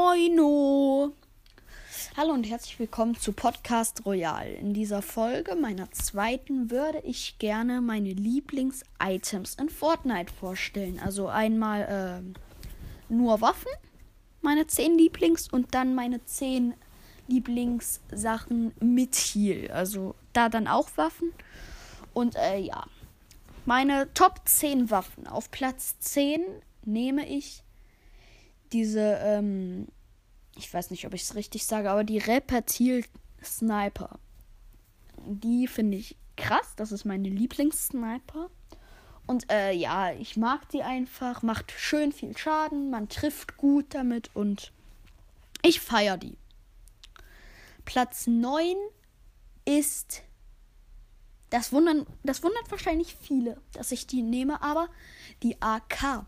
Moino! Hallo und herzlich willkommen zu Podcast Royal. In dieser Folge, meiner zweiten, würde ich gerne meine Lieblings-Items in Fortnite vorstellen. Also einmal äh, nur Waffen, meine 10 Lieblings, und dann meine 10 Lieblingssachen mit Heal. Also da dann auch Waffen. Und äh, ja, meine Top 10 Waffen. Auf Platz 10 nehme ich diese, ähm, ich weiß nicht, ob ich es richtig sage, aber die Repetil Sniper. Die finde ich krass. Das ist meine Lieblingssniper. Und äh, ja, ich mag die einfach. Macht schön viel Schaden. Man trifft gut damit und ich feiere die. Platz 9 ist. Das, wundern, das wundert wahrscheinlich viele, dass ich die nehme, aber die AK.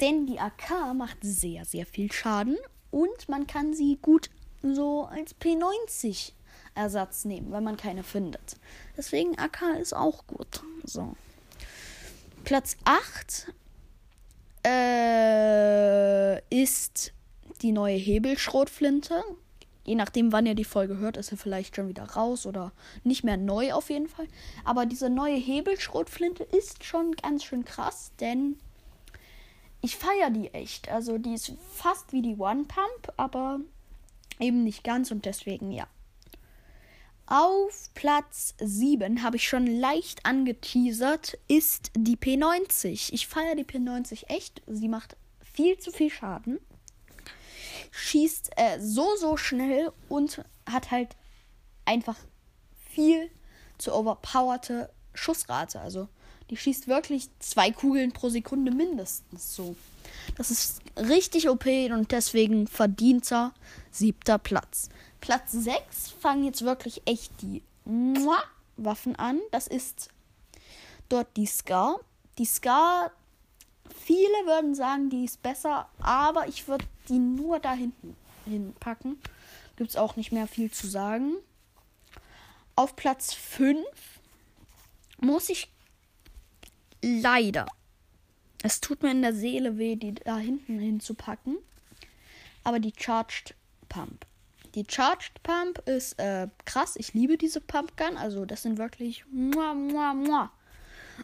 Denn die AK macht sehr, sehr viel Schaden und man kann sie gut so als P90 Ersatz nehmen, wenn man keine findet. Deswegen AK ist auch gut. So. Platz 8 äh, ist die neue Hebelschrotflinte. Je nachdem, wann ihr die Folge hört, ist sie vielleicht schon wieder raus oder nicht mehr neu auf jeden Fall. Aber diese neue Hebelschrotflinte ist schon ganz schön krass, denn ich feiere die echt. Also die ist fast wie die One Pump, aber eben nicht ganz und deswegen ja. Auf Platz 7 habe ich schon leicht angeteasert, ist die P90. Ich feiere die P90 echt. Sie macht viel zu viel Schaden. Schießt äh, so, so schnell und hat halt einfach viel zu overpowerte Schussrate. Also die schießt wirklich zwei Kugeln pro Sekunde mindestens so. Das ist richtig OP und deswegen verdienter siebter Platz. Platz 6 fangen jetzt wirklich echt die Waffen an. Das ist dort die Scar. Die Scar, viele würden sagen, die ist besser, aber ich würde die nur da hinten hinpacken. Gibt es auch nicht mehr viel zu sagen. Auf Platz 5 muss ich leider. Es tut mir in der Seele weh, die da hinten hinzupacken. Aber die Charged Pump. Die Charged Pump ist äh, krass. Ich liebe diese Pumpgun. Also, das sind wirklich. Mua, mua, mua.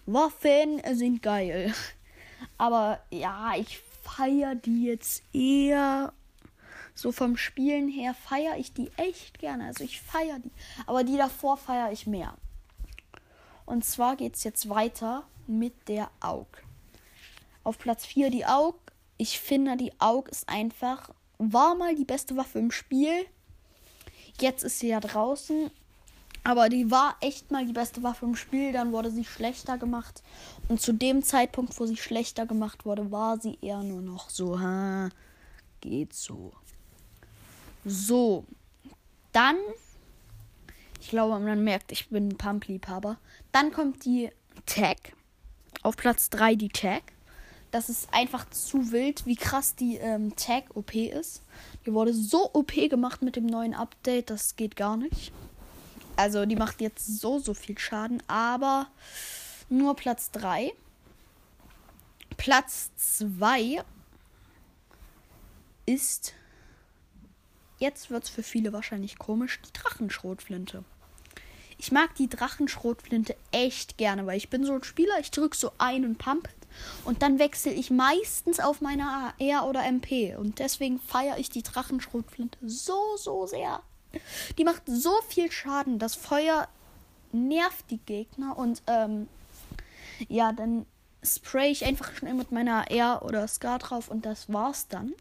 Waffen sind geil. Aber ja, ich feiere die jetzt eher. So vom Spielen her feiere ich die echt gerne. Also, ich feiere die. Aber die davor feiere ich mehr. Und zwar geht es jetzt weiter mit der Aug. Auf Platz 4 die Aug. Ich finde, die Aug ist einfach, war mal die beste Waffe im Spiel. Jetzt ist sie ja draußen. Aber die war echt mal die beste Waffe im Spiel. Dann wurde sie schlechter gemacht. Und zu dem Zeitpunkt, wo sie schlechter gemacht wurde, war sie eher nur noch so, ha, geht so. So. Dann, ich glaube, man merkt, ich bin ein Pump-Liebhaber. Dann kommt die Tag. Auf Platz 3 die Tag. Das ist einfach zu wild, wie krass die ähm, Tag OP ist. Die wurde so OP gemacht mit dem neuen Update, das geht gar nicht. Also die macht jetzt so, so viel Schaden, aber nur Platz 3. Platz 2 ist, jetzt wird es für viele wahrscheinlich komisch, die Drachenschrotflinte. Ich mag die Drachenschrotflinte echt gerne, weil ich bin so ein Spieler, ich drücke so ein und pump und dann wechsle ich meistens auf meine AR oder MP und deswegen feiere ich die Drachenschrotflinte so, so sehr. Die macht so viel Schaden, das Feuer nervt die Gegner und ähm, ja, dann spray ich einfach schnell mit meiner AR oder Scar drauf und das war's dann.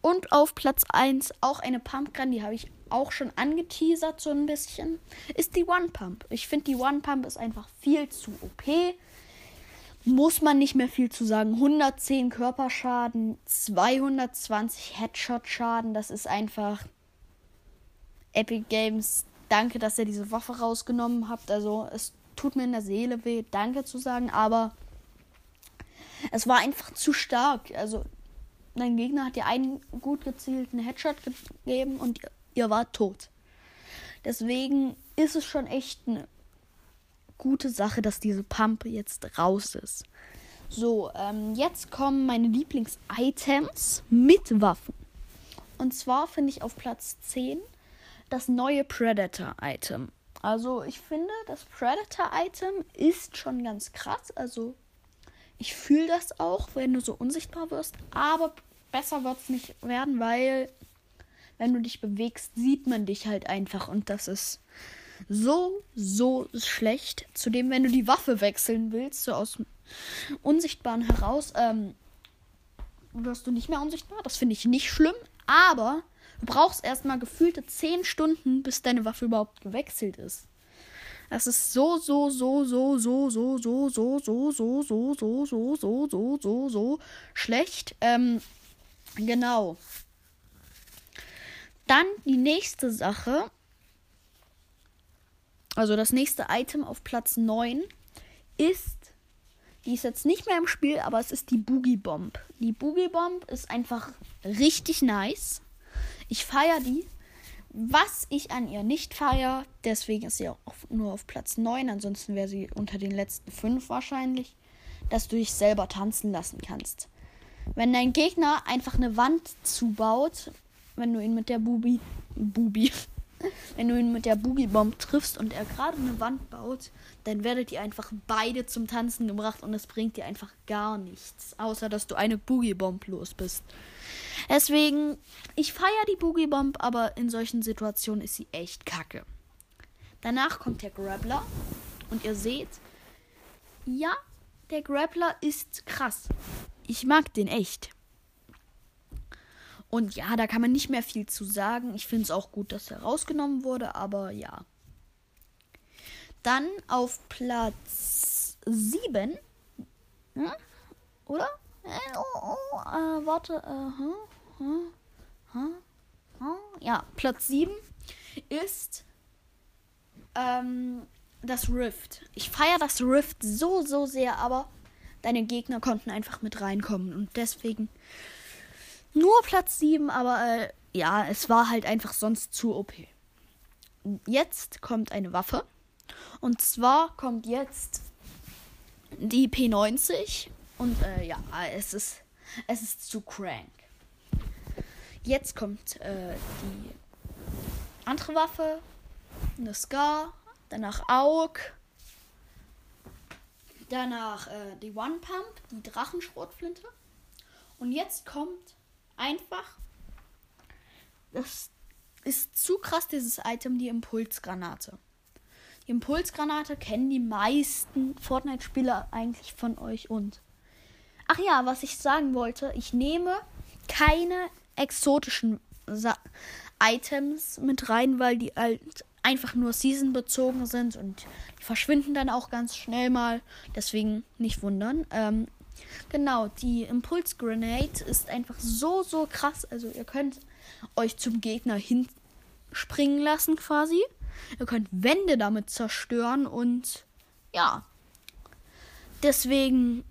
Und auf Platz 1 auch eine Pumpgun, die habe ich auch schon angeteasert so ein bisschen, ist die One Pump. Ich finde, die One Pump ist einfach viel zu OP. Muss man nicht mehr viel zu sagen. 110 Körperschaden, 220 Headshot-Schaden. Das ist einfach Epic Games. Danke, dass ihr diese Waffe rausgenommen habt. Also, es tut mir in der Seele weh, danke zu sagen, aber es war einfach zu stark. Also, dein Gegner hat dir einen gut gezielten Headshot gegeben und ihr wart tot. Deswegen ist es schon echt eine gute Sache, dass diese Pump jetzt raus ist. So, ähm, jetzt kommen meine Lieblings-Items mit Waffen. Und zwar finde ich auf Platz 10 das neue Predator-Item. Also ich finde, das Predator-Item ist schon ganz krass. Also ich fühle das auch, wenn du so unsichtbar wirst. Aber besser wird es nicht werden, weil wenn du dich bewegst, sieht man dich halt einfach. Und das ist so, so schlecht. Zudem, wenn du die Waffe wechseln willst, so aus dem Unsichtbaren heraus, ähm, wirst du nicht mehr unsichtbar. Das finde ich nicht schlimm. Aber du brauchst erstmal gefühlte 10 Stunden, bis deine Waffe überhaupt gewechselt ist. Das ist so, so, so, so, so, so, so, so, so, so, so, so, so, so, so, so, so schlecht. Ähm, genau. Dann die nächste Sache. Also das nächste Item auf Platz 9 ist, die ist jetzt nicht mehr im Spiel, aber es ist die Boogie Bomb. Die Boogie Bomb ist einfach richtig nice. Ich feiere die. Was ich an ihr nicht feiere, deswegen ist sie auch nur auf Platz 9, ansonsten wäre sie unter den letzten 5 wahrscheinlich, dass du dich selber tanzen lassen kannst. Wenn dein Gegner einfach eine Wand zubaut, wenn du ihn mit der Bubi, Bubi, wenn du ihn mit der Boogie-Bomb triffst und er gerade eine Wand baut, dann werdet ihr einfach beide zum Tanzen gebracht und es bringt dir einfach gar nichts, außer dass du eine Boogie-Bomb los bist. Deswegen, ich feiere die Boogie Bomb, aber in solchen Situationen ist sie echt kacke. Danach kommt der Grappler und ihr seht, ja, der Grappler ist krass. Ich mag den echt. Und ja, da kann man nicht mehr viel zu sagen. Ich finde es auch gut, dass er rausgenommen wurde, aber ja. Dann auf Platz 7. Hm? Oder? Äh, oh, oh, äh, warte. Äh, hm? Ja, Platz 7 ist ähm, das Rift. Ich feiere das Rift so, so sehr, aber deine Gegner konnten einfach mit reinkommen. Und deswegen nur Platz 7, aber äh, ja, es war halt einfach sonst zu OP. Jetzt kommt eine Waffe. Und zwar kommt jetzt die P90. Und äh, ja, es ist, es ist zu crank. Jetzt kommt äh, die andere Waffe, eine Scar, danach Aug, danach äh, die One Pump, die Drachenschrotflinte. Und jetzt kommt einfach, das ist zu krass, dieses Item, die Impulsgranate. Die Impulsgranate kennen die meisten Fortnite-Spieler eigentlich von euch und. Ach ja, was ich sagen wollte, ich nehme keine exotischen Sa Items mit rein, weil die halt einfach nur seasonbezogen sind und die verschwinden dann auch ganz schnell mal. Deswegen nicht wundern. Ähm, genau, die Impulse Grenade ist einfach so, so krass. Also ihr könnt euch zum Gegner hinspringen lassen quasi. Ihr könnt Wände damit zerstören und ja. Deswegen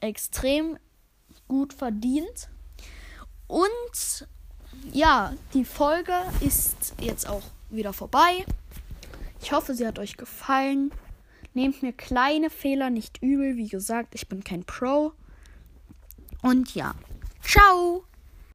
extrem gut verdient. Und ja, die Folge ist jetzt auch wieder vorbei. Ich hoffe, sie hat euch gefallen. Nehmt mir kleine Fehler nicht übel. Wie gesagt, ich bin kein Pro. Und ja, ciao!